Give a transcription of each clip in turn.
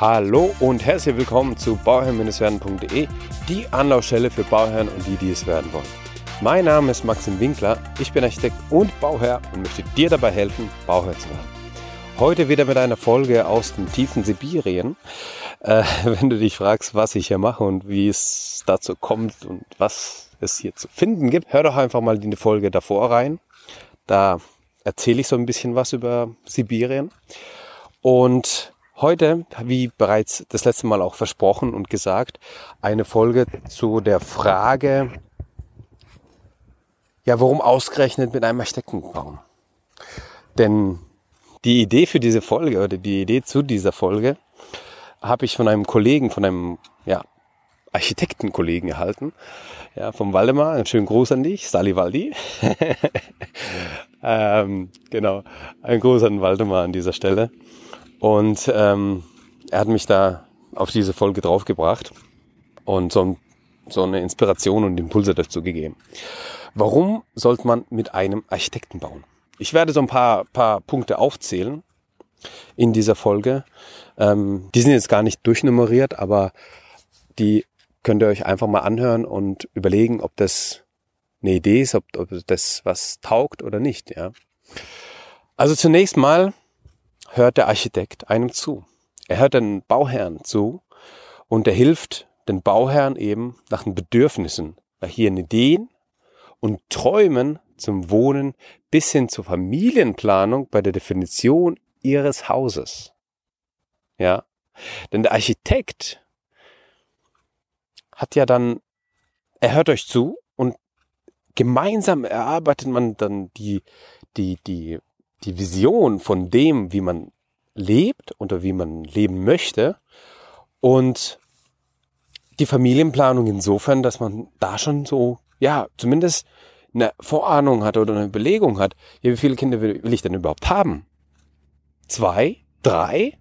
Hallo und herzlich willkommen zu bauherrn-werden.de, die Anlaufstelle für Bauherren und die, die es werden wollen. Mein Name ist Maxim Winkler, ich bin Architekt und Bauherr und möchte dir dabei helfen, Bauherr zu werden. Heute wieder mit einer Folge aus dem tiefen Sibirien. Äh, wenn du dich fragst, was ich hier mache und wie es dazu kommt und was es hier zu finden gibt, hör doch einfach mal in die Folge davor rein. Da erzähle ich so ein bisschen was über Sibirien. Und Heute, wie bereits das letzte Mal auch versprochen und gesagt, eine Folge zu der Frage, ja, warum ausgerechnet mit einem Architektenbaum? Denn die Idee für diese Folge oder die Idee zu dieser Folge habe ich von einem Kollegen, von einem ja, Architektenkollegen erhalten, ja, vom Waldemar. Einen schönen Gruß an dich, Sali Waldi. ähm, genau, ein Gruß an Waldemar an dieser Stelle. Und ähm, er hat mich da auf diese Folge draufgebracht und so, so eine Inspiration und Impulse dazu gegeben. Warum sollte man mit einem Architekten bauen? Ich werde so ein paar, paar Punkte aufzählen in dieser Folge. Ähm, die sind jetzt gar nicht durchnummeriert, aber die könnt ihr euch einfach mal anhören und überlegen, ob das eine Idee ist, ob, ob das was taugt oder nicht. Ja. Also zunächst mal hört der Architekt einem zu. Er hört den Bauherrn zu und er hilft den Bauherrn eben nach den Bedürfnissen, nach ihren Ideen und Träumen zum Wohnen bis hin zur Familienplanung bei der Definition ihres Hauses. Ja, denn der Architekt hat ja dann, er hört euch zu und gemeinsam erarbeitet man dann die, die, die die Vision von dem, wie man lebt oder wie man leben möchte und die Familienplanung insofern, dass man da schon so, ja, zumindest eine Vorahnung hat oder eine Überlegung hat, wie viele Kinder will ich denn überhaupt haben? Zwei? Drei?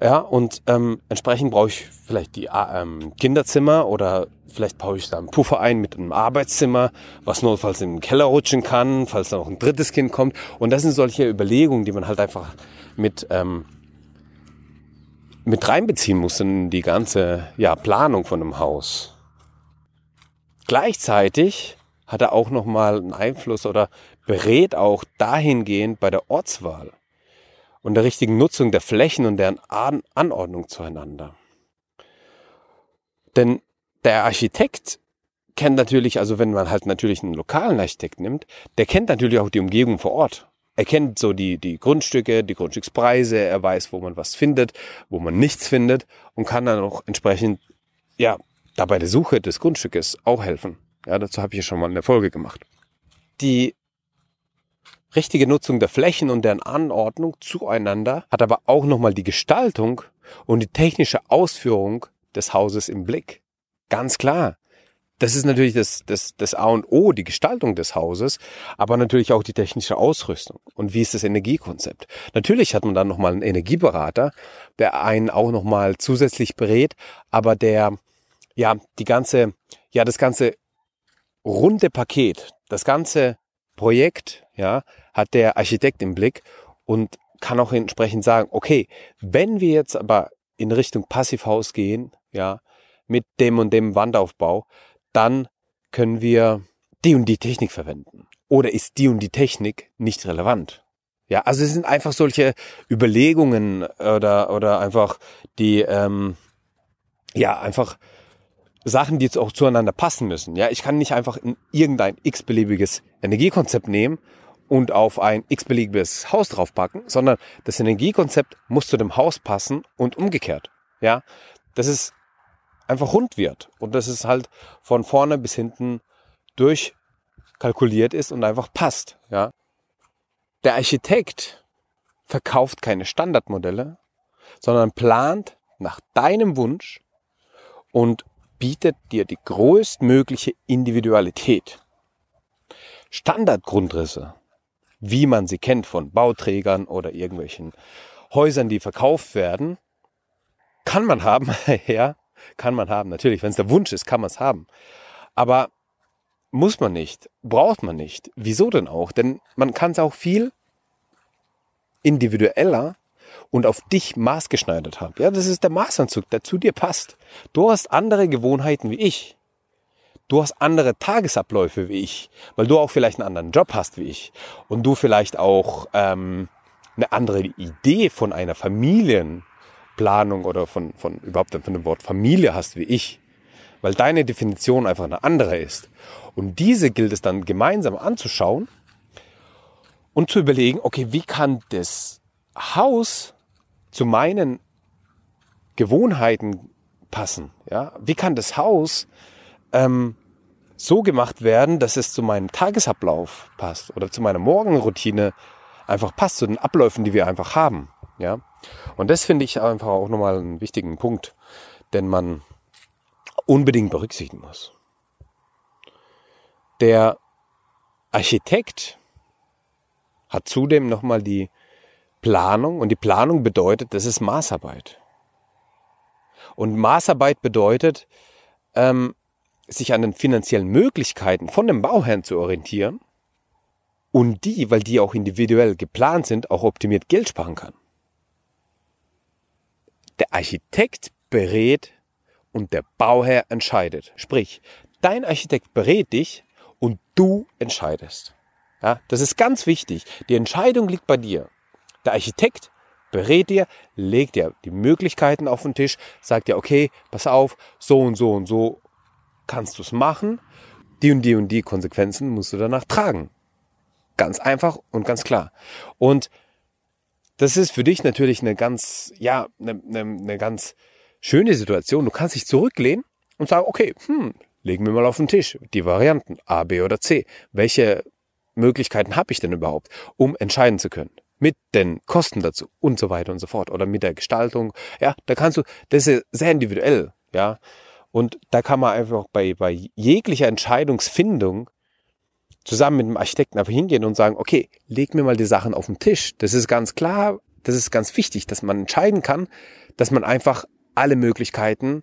Ja, und ähm, entsprechend brauche ich vielleicht die äh, ähm, Kinderzimmer oder vielleicht baue ich da einen Puffer ein mit einem Arbeitszimmer, was notfalls in den Keller rutschen kann, falls da noch ein drittes Kind kommt. Und das sind solche Überlegungen, die man halt einfach mit, ähm, mit reinbeziehen muss in die ganze ja, Planung von einem Haus. Gleichzeitig hat er auch nochmal einen Einfluss oder berät auch dahingehend bei der Ortswahl und der richtigen Nutzung der Flächen und deren An Anordnung zueinander. Denn der Architekt kennt natürlich, also wenn man halt natürlich einen lokalen Architekt nimmt, der kennt natürlich auch die Umgebung vor Ort. Er kennt so die, die Grundstücke, die Grundstückspreise, er weiß, wo man was findet, wo man nichts findet und kann dann auch entsprechend, ja, da bei der Suche des Grundstückes auch helfen. Ja, dazu habe ich ja schon mal eine Folge gemacht. Die richtige Nutzung der Flächen und deren Anordnung zueinander, hat aber auch nochmal die Gestaltung und die technische Ausführung des Hauses im Blick. Ganz klar. Das ist natürlich das, das, das A und O, die Gestaltung des Hauses, aber natürlich auch die technische Ausrüstung. Und wie ist das Energiekonzept? Natürlich hat man dann nochmal einen Energieberater, der einen auch nochmal zusätzlich berät, aber der, ja, die ganze, ja, das ganze runde Paket, das ganze Projekt, ja, hat der Architekt im Blick und kann auch entsprechend sagen, okay, wenn wir jetzt aber in Richtung Passivhaus gehen, ja, mit dem und dem Wandaufbau, dann können wir die und die Technik verwenden. Oder ist die und die Technik nicht relevant? Ja, also es sind einfach solche Überlegungen oder, oder einfach die, ähm, ja, einfach Sachen, die jetzt auch zueinander passen müssen. Ja, ich kann nicht einfach irgendein x-beliebiges Energiekonzept nehmen und auf ein x-beliebiges Haus draufpacken, sondern das Energiekonzept muss zu dem Haus passen und umgekehrt. Ja, dass es einfach rund wird und dass es halt von vorne bis hinten durchkalkuliert ist und einfach passt. Ja, der Architekt verkauft keine Standardmodelle, sondern plant nach deinem Wunsch und bietet dir die größtmögliche Individualität. Standardgrundrisse wie man sie kennt von Bauträgern oder irgendwelchen Häusern, die verkauft werden, kann man haben, ja, kann man haben. Natürlich, wenn es der Wunsch ist, kann man es haben. Aber muss man nicht, braucht man nicht. Wieso denn auch? Denn man kann es auch viel individueller und auf dich maßgeschneidert habe. Ja, das ist der Maßanzug, der zu dir passt. Du hast andere Gewohnheiten wie ich. Du hast andere Tagesabläufe wie ich, weil du auch vielleicht einen anderen Job hast wie ich und du vielleicht auch ähm, eine andere Idee von einer Familienplanung oder von, von überhaupt von dem Wort Familie hast wie ich, weil deine Definition einfach eine andere ist. Und diese gilt es dann gemeinsam anzuschauen und zu überlegen, okay, wie kann das Haus zu meinen Gewohnheiten passen? Ja, wie kann das Haus ähm, so gemacht werden, dass es zu meinem Tagesablauf passt oder zu meiner Morgenroutine einfach passt, zu den Abläufen, die wir einfach haben. Ja, und das finde ich einfach auch nochmal einen wichtigen Punkt, den man unbedingt berücksichtigen muss. Der Architekt hat zudem nochmal die Planung und die Planung bedeutet, das ist Maßarbeit. Und Maßarbeit bedeutet, ähm, sich an den finanziellen Möglichkeiten von dem Bauherrn zu orientieren und die, weil die auch individuell geplant sind, auch optimiert Geld sparen kann. Der Architekt berät und der Bauherr entscheidet. Sprich, dein Architekt berät dich und du entscheidest. Ja, das ist ganz wichtig. Die Entscheidung liegt bei dir. Der Architekt berät dir, legt dir die Möglichkeiten auf den Tisch, sagt dir, okay, pass auf, so und so und so kannst du es machen. Die und die und die Konsequenzen musst du danach tragen. Ganz einfach und ganz klar. Und das ist für dich natürlich eine ganz, ja, eine, eine, eine ganz schöne Situation. Du kannst dich zurücklehnen und sagen, okay, hm, legen wir mal auf den Tisch die Varianten A, B oder C. Welche Möglichkeiten habe ich denn überhaupt, um entscheiden zu können? Mit den Kosten dazu und so weiter und so fort. Oder mit der Gestaltung. Ja, da kannst du, das ist sehr individuell, ja. Und da kann man einfach bei, bei jeglicher Entscheidungsfindung zusammen mit dem Architekten einfach hingehen und sagen, okay, leg mir mal die Sachen auf den Tisch. Das ist ganz klar, das ist ganz wichtig, dass man entscheiden kann, dass man einfach alle Möglichkeiten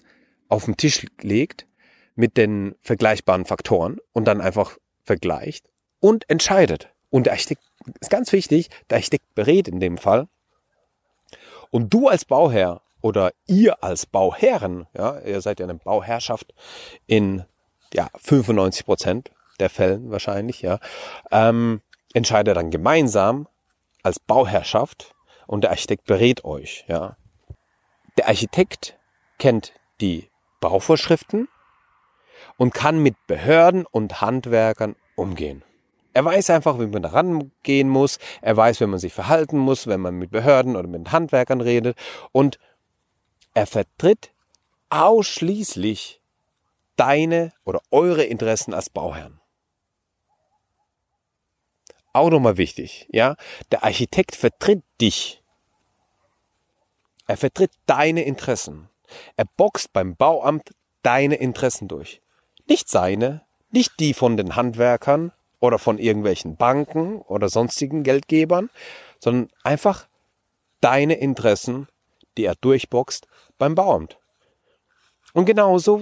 auf den Tisch legt mit den vergleichbaren Faktoren und dann einfach vergleicht und entscheidet. Und der Architekt ist ganz wichtig, der Architekt berät in dem Fall. Und du als Bauherr oder ihr als Bauherren, ja, ihr seid ja eine Bauherrschaft in ja, 95 Prozent der Fällen wahrscheinlich, ja, ähm, entscheidet dann gemeinsam als Bauherrschaft und der Architekt berät euch, ja. Der Architekt kennt die Bauvorschriften und kann mit Behörden und Handwerkern umgehen. Er weiß einfach, wie man da rangehen muss. Er weiß, wie man sich verhalten muss, wenn man mit Behörden oder mit Handwerkern redet. Und er vertritt ausschließlich deine oder eure Interessen als Bauherrn. Auch nochmal wichtig, ja. Der Architekt vertritt dich. Er vertritt deine Interessen. Er boxt beim Bauamt deine Interessen durch. Nicht seine, nicht die von den Handwerkern oder von irgendwelchen Banken oder sonstigen Geldgebern, sondern einfach deine Interessen, die er durchboxt beim Bauamt. Und genauso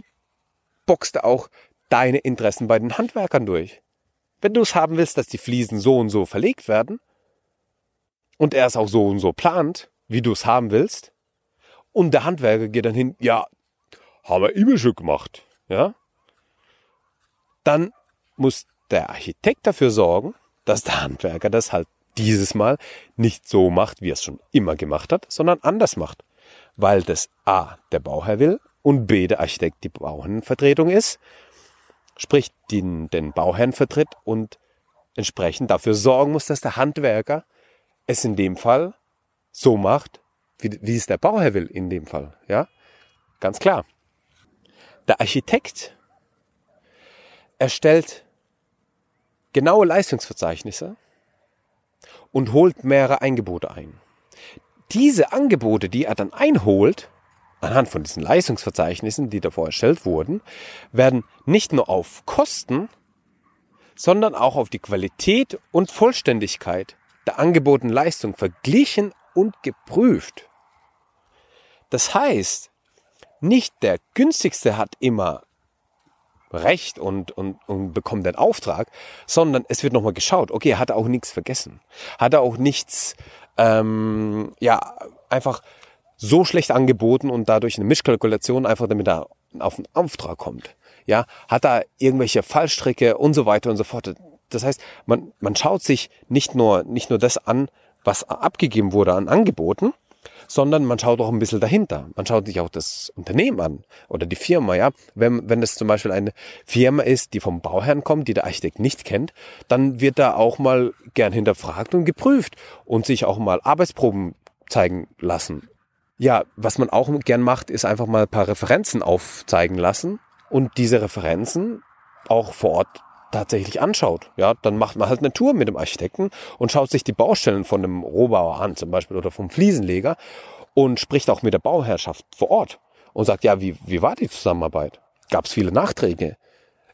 boxt er auch deine Interessen bei den Handwerkern durch. Wenn du es haben willst, dass die Fliesen so und so verlegt werden und er es auch so und so plant, wie du es haben willst, und der Handwerker geht dann hin, ja, haben wir immer schon gemacht, ja, dann muss der Architekt dafür sorgen, dass der Handwerker das halt dieses Mal nicht so macht, wie er es schon immer gemacht hat, sondern anders macht weil das A der Bauherr will und B der Architekt die Bauherrenvertretung ist, sprich den, den Bauherrn vertritt und entsprechend dafür sorgen muss, dass der Handwerker es in dem Fall so macht, wie, wie es der Bauherr will in dem Fall. Ja, ganz klar. Der Architekt erstellt genaue Leistungsverzeichnisse und holt mehrere Eingebote ein diese Angebote, die er dann einholt, anhand von diesen Leistungsverzeichnissen, die davor erstellt wurden, werden nicht nur auf Kosten, sondern auch auf die Qualität und Vollständigkeit der angebotenen Leistung verglichen und geprüft. Das heißt, nicht der günstigste hat immer Recht und, und, und bekommt den Auftrag, sondern es wird nochmal geschaut, okay, hat er auch nichts vergessen? Hat er auch nichts ähm, ja, einfach so schlecht angeboten und dadurch eine Mischkalkulation einfach damit er auf einen Auftrag kommt. Ja, hat er irgendwelche Fallstricke und so weiter und so fort. Das heißt, man, man schaut sich nicht nur, nicht nur das an, was abgegeben wurde an Angeboten, sondern man schaut auch ein bisschen dahinter. Man schaut sich auch das Unternehmen an oder die Firma, ja. Wenn, wenn es zum Beispiel eine Firma ist, die vom Bauherrn kommt, die der Architekt nicht kennt, dann wird da auch mal gern hinterfragt und geprüft und sich auch mal Arbeitsproben zeigen lassen. Ja, was man auch gern macht, ist einfach mal ein paar Referenzen aufzeigen lassen und diese Referenzen auch vor Ort tatsächlich anschaut, ja, dann macht man halt eine Tour mit dem Architekten und schaut sich die Baustellen von dem Rohbauer an, zum Beispiel, oder vom Fliesenleger und spricht auch mit der Bauherrschaft vor Ort und sagt, ja, wie, wie war die Zusammenarbeit? Gab es viele Nachträge?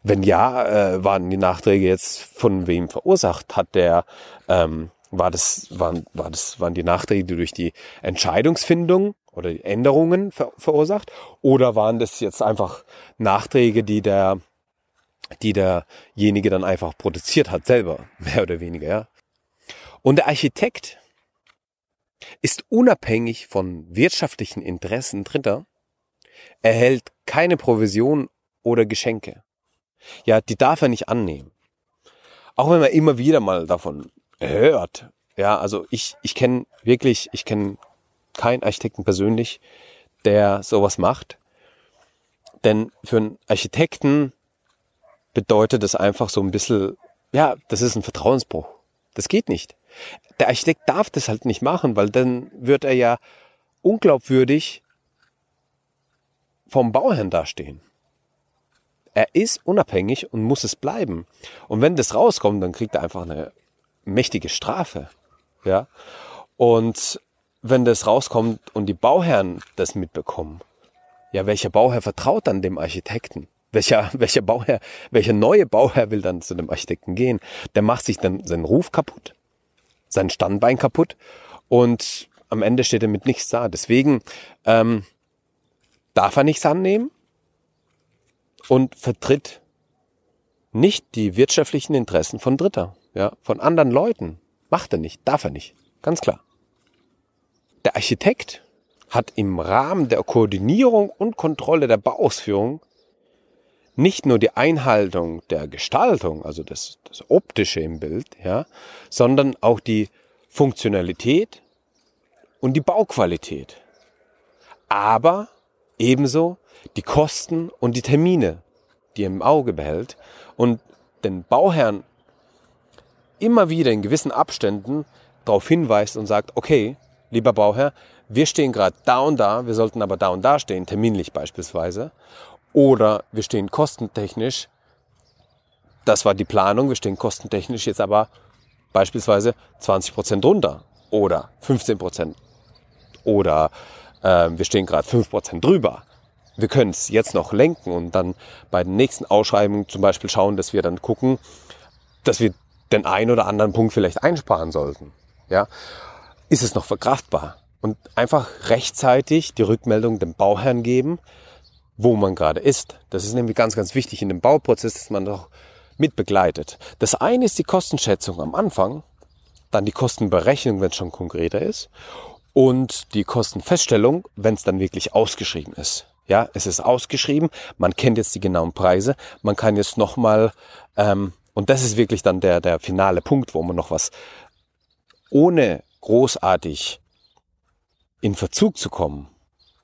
Wenn ja, äh, waren die Nachträge jetzt von wem verursacht? Hat der, ähm, war das, waren, war das, waren die Nachträge durch die Entscheidungsfindung oder die Änderungen ver verursacht? Oder waren das jetzt einfach Nachträge, die der die derjenige dann einfach produziert hat, selber, mehr oder weniger, ja. Und der Architekt ist unabhängig von wirtschaftlichen Interessen Dritter, erhält keine Provision oder Geschenke. Ja, die darf er nicht annehmen. Auch wenn man immer wieder mal davon hört. Ja, also ich, ich kenne wirklich, ich kenne keinen Architekten persönlich, der sowas macht. Denn für einen Architekten bedeutet das einfach so ein bisschen, ja, das ist ein Vertrauensbruch. Das geht nicht. Der Architekt darf das halt nicht machen, weil dann wird er ja unglaubwürdig vom Bauherrn dastehen. Er ist unabhängig und muss es bleiben. Und wenn das rauskommt, dann kriegt er einfach eine mächtige Strafe. Ja. Und wenn das rauskommt und die Bauherren das mitbekommen, ja, welcher Bauherr vertraut dann dem Architekten? Welcher, welcher Bauherr, welcher neue Bauherr will dann zu dem Architekten gehen? Der macht sich dann seinen Ruf kaputt, sein Standbein kaputt und am Ende steht er mit nichts da. Deswegen ähm, darf er nichts annehmen und vertritt nicht die wirtschaftlichen Interessen von Dritter, ja, von anderen Leuten. Macht er nicht, darf er nicht, ganz klar. Der Architekt hat im Rahmen der Koordinierung und Kontrolle der Bauausführung nicht nur die Einhaltung der Gestaltung, also das, das Optische im Bild, ja, sondern auch die Funktionalität und die Bauqualität. Aber ebenso die Kosten und die Termine, die er im Auge behält und den Bauherrn immer wieder in gewissen Abständen darauf hinweist und sagt, okay, lieber Bauherr, wir stehen gerade da und da, wir sollten aber da und da stehen, terminlich beispielsweise. Oder wir stehen kostentechnisch, das war die Planung, wir stehen kostentechnisch jetzt aber beispielsweise 20 Prozent runter oder 15 Prozent oder äh, wir stehen gerade 5 Prozent drüber. Wir können es jetzt noch lenken und dann bei den nächsten Ausschreibungen zum Beispiel schauen, dass wir dann gucken, dass wir den einen oder anderen Punkt vielleicht einsparen sollten. Ja, ist es noch verkraftbar? Und einfach rechtzeitig die Rückmeldung dem Bauherrn geben, wo man gerade ist. Das ist nämlich ganz, ganz wichtig in dem Bauprozess, dass man doch mit begleitet. Das eine ist die Kostenschätzung am Anfang, dann die Kostenberechnung, wenn es schon konkreter ist, und die Kostenfeststellung, wenn es dann wirklich ausgeschrieben ist. Ja, es ist ausgeschrieben, man kennt jetzt die genauen Preise, man kann jetzt nochmal, ähm, und das ist wirklich dann der, der finale Punkt, wo man noch was ohne großartig in Verzug zu kommen,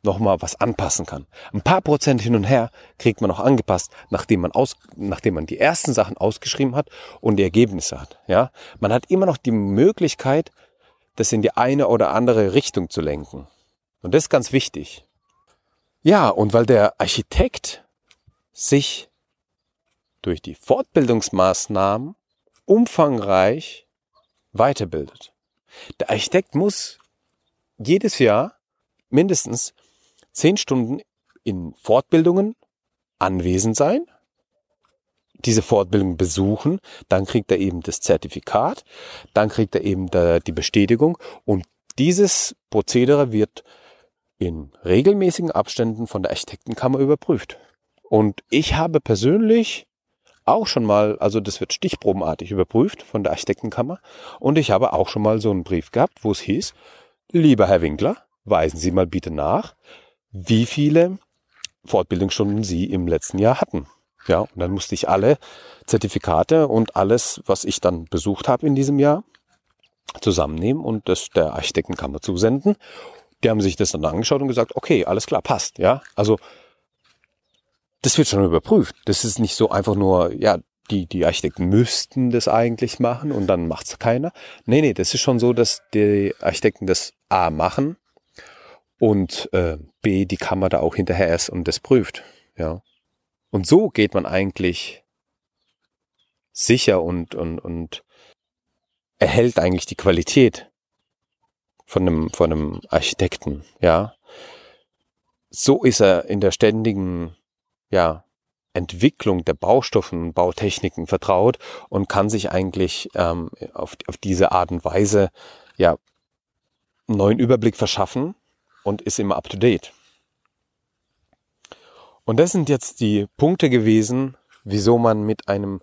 nochmal was anpassen kann. Ein paar Prozent hin und her kriegt man noch angepasst, nachdem man aus, nachdem man die ersten Sachen ausgeschrieben hat und die Ergebnisse hat. Ja, man hat immer noch die Möglichkeit, das in die eine oder andere Richtung zu lenken. Und das ist ganz wichtig. Ja, und weil der Architekt sich durch die Fortbildungsmaßnahmen umfangreich weiterbildet. Der Architekt muss jedes Jahr mindestens zehn Stunden in Fortbildungen anwesend sein, diese Fortbildung besuchen, dann kriegt er eben das Zertifikat, dann kriegt er eben die Bestätigung und dieses Prozedere wird in regelmäßigen Abständen von der Architektenkammer überprüft. Und ich habe persönlich auch schon mal, also das wird stichprobenartig überprüft von der Architektenkammer und ich habe auch schon mal so einen Brief gehabt, wo es hieß, lieber Herr Winkler, weisen Sie mal bitte nach, wie viele Fortbildungsstunden Sie im letzten Jahr hatten. Ja, und dann musste ich alle Zertifikate und alles, was ich dann besucht habe in diesem Jahr, zusammennehmen und das der Architektenkammer zusenden. Die haben sich das dann angeschaut und gesagt, okay, alles klar, passt, ja. Also das wird schon überprüft. Das ist nicht so einfach nur, ja, die, die Architekten müssten das eigentlich machen und dann macht's keiner. Nee, nee, das ist schon so, dass die Architekten das A machen und äh, B, die Kammer da auch hinterher ist und das prüft. Ja. Und so geht man eigentlich sicher und, und, und erhält eigentlich die Qualität von einem, von einem Architekten, ja. So ist er in der ständigen, ja, Entwicklung der Baustoffen und Bautechniken vertraut und kann sich eigentlich ähm, auf, auf diese Art und Weise ja neuen Überblick verschaffen und ist immer up to date. Und das sind jetzt die Punkte gewesen, wieso man mit einem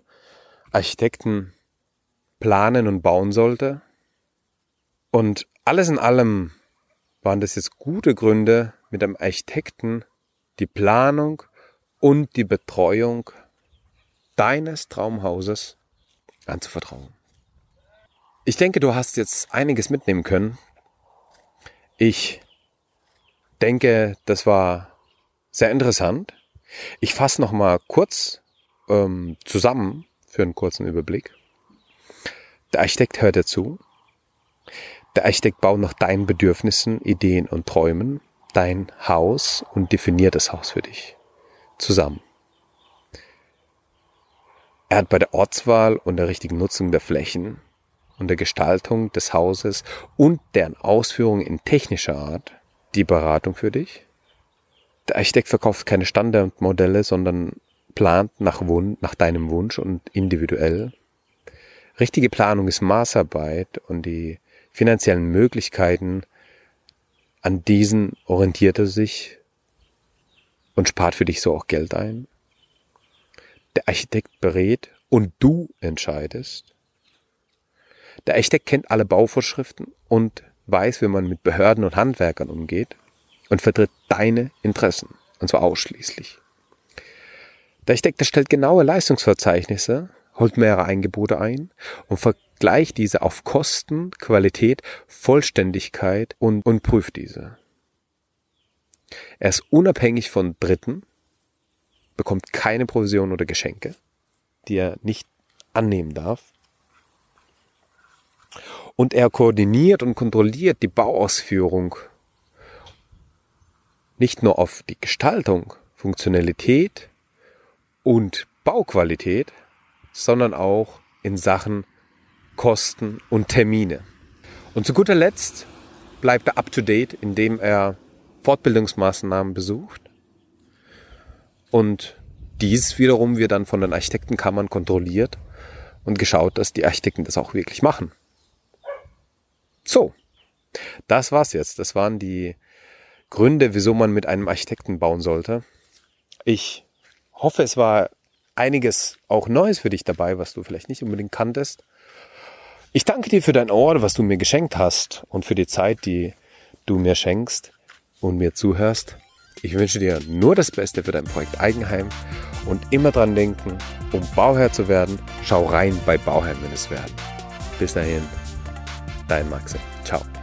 Architekten planen und bauen sollte. Und alles in allem waren das jetzt gute Gründe, mit einem Architekten die Planung und die Betreuung deines Traumhauses anzuvertrauen. Ich denke, du hast jetzt einiges mitnehmen können. Ich denke, das war sehr interessant. Ich fasse noch mal kurz ähm, zusammen für einen kurzen Überblick. Der Architekt hört dazu. Der Architekt baut nach deinen Bedürfnissen, Ideen und Träumen dein Haus und definiert das Haus für dich zusammen. Er hat bei der Ortswahl und der richtigen Nutzung der Flächen und der Gestaltung des Hauses und deren Ausführung in technischer Art die Beratung für dich. Der Architekt verkauft keine Standardmodelle, sondern plant nach, Wun nach deinem Wunsch und individuell. Richtige Planung ist Maßarbeit und die finanziellen Möglichkeiten, an diesen orientiert er sich und spart für dich so auch Geld ein. Der Architekt berät und du entscheidest. Der Architekt kennt alle Bauvorschriften und weiß, wie man mit Behörden und Handwerkern umgeht und vertritt deine Interessen, und zwar ausschließlich. Der Architekt erstellt genaue Leistungsverzeichnisse, holt mehrere Angebote ein und vergleicht diese auf Kosten, Qualität, Vollständigkeit und, und prüft diese. Er ist unabhängig von Dritten, bekommt keine Provision oder Geschenke, die er nicht annehmen darf. Und er koordiniert und kontrolliert die Bauausführung nicht nur auf die Gestaltung, Funktionalität und Bauqualität, sondern auch in Sachen Kosten und Termine. Und zu guter Letzt bleibt er up to date, indem er Fortbildungsmaßnahmen besucht und dies wiederum wird dann von den Architektenkammern kontrolliert und geschaut, dass die Architekten das auch wirklich machen. So, das war's jetzt. Das waren die Gründe, wieso man mit einem Architekten bauen sollte. Ich hoffe, es war einiges auch Neues für dich dabei, was du vielleicht nicht unbedingt kanntest. Ich danke dir für dein Ohr, was du mir geschenkt hast und für die Zeit, die du mir schenkst und mir zuhörst. Ich wünsche dir nur das Beste für dein Projekt Eigenheim und immer dran denken, um Bauherr zu werden, schau rein bei Bauherrn, wenn es werden. Bis dahin, dein Maxim. Ciao.